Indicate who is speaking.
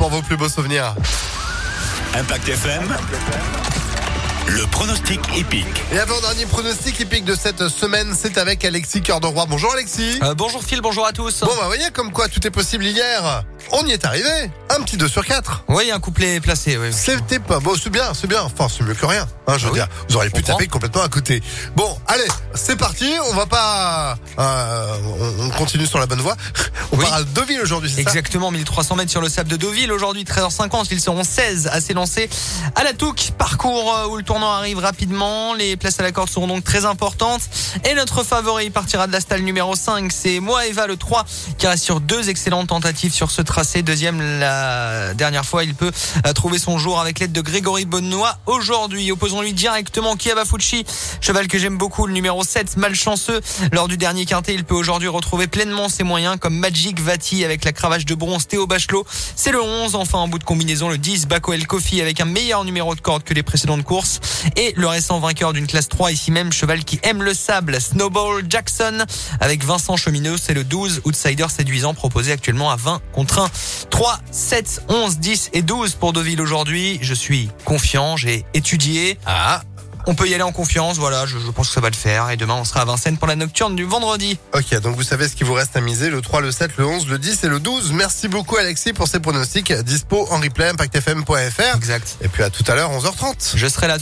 Speaker 1: pour vos plus beaux souvenirs.
Speaker 2: Impact FM. Le pronostic épique.
Speaker 1: Et avant-dernier pronostic épique de cette semaine, c'est avec Alexis Cœur de Roi. Bonjour Alexis.
Speaker 3: Euh, bonjour Phil, bonjour à tous.
Speaker 1: Bon bah voyez comme quoi tout est possible hier. On y est arrivé. Un petit 2 sur 4.
Speaker 3: Oui, un couplet placé. Oui.
Speaker 1: C'était pas bon, c'est bien, c'est bien. Enfin, c'est mieux que rien. Hein, je veux
Speaker 3: Ah oui.
Speaker 1: dire, vous auriez pu taper complètement à côté. Bon, allez, c'est parti. On va pas, euh, on, on continue sur la bonne voie. On
Speaker 3: Oui.
Speaker 1: part à Deauville aujourd'hui, c'est ça
Speaker 3: Exactement, 1300 mètres sur le sable de Deauville. Aujourd'hui, 13h50, ils seront 16 à s'élancer à la Touque. Parcours euh, où le tournant arrive rapidement. Les places à la corde seront donc très importantes. Et notre favori partira de la stalle numéro 5. C'est Moaeva le 3 qui reste sur deux excellentes tentatives sur ce tracé. Deuxième la dernière fois, il peut euh, trouver son jour avec l'aide de Grégory Bonnenoy. Aujourd'hui, opposons-lui directement Kiabafuchi, cheval que j'aime beaucoup, le numéro 7, malchanceux. Lors du dernier quintet, il peut aujourd'hui retrouver pleinement ses moyens comme Magic Vati avec la cravache de bronze Théo Bachelot. C'est le 11, enfin en bout de combinaison, le 10, Bako El Kofi avec un meilleur numéro de corde que les précédentes courses. Et le récent vainqueur d'une classe 3 ici même, cheval qui aime le sable, Snowball Jackson avec Vincent Cheminot. C'est le 12, outsider séduisant proposé actuellement à 20 contre 1. 3, 7, 11, 10 et 12 pour Deauville aujourd'hui. Je suis confiant, j'ai étudié.
Speaker 1: Ah,
Speaker 3: On peut y aller en confiance, voilà, je, pense que ça va le faire. Et demain, on sera à Vincennes pour la nocturne du vendredi.
Speaker 1: ok. Donc vous savez ce qui vous reste à miser le 3, le 7, le 11, le 10 et le 12. Merci beaucoup Alexis pour ces pronostics. Dispo en replay impactfm.fr.
Speaker 3: Exact.
Speaker 1: Et puis à tout à l'heure, 11h30.
Speaker 3: Je serai là.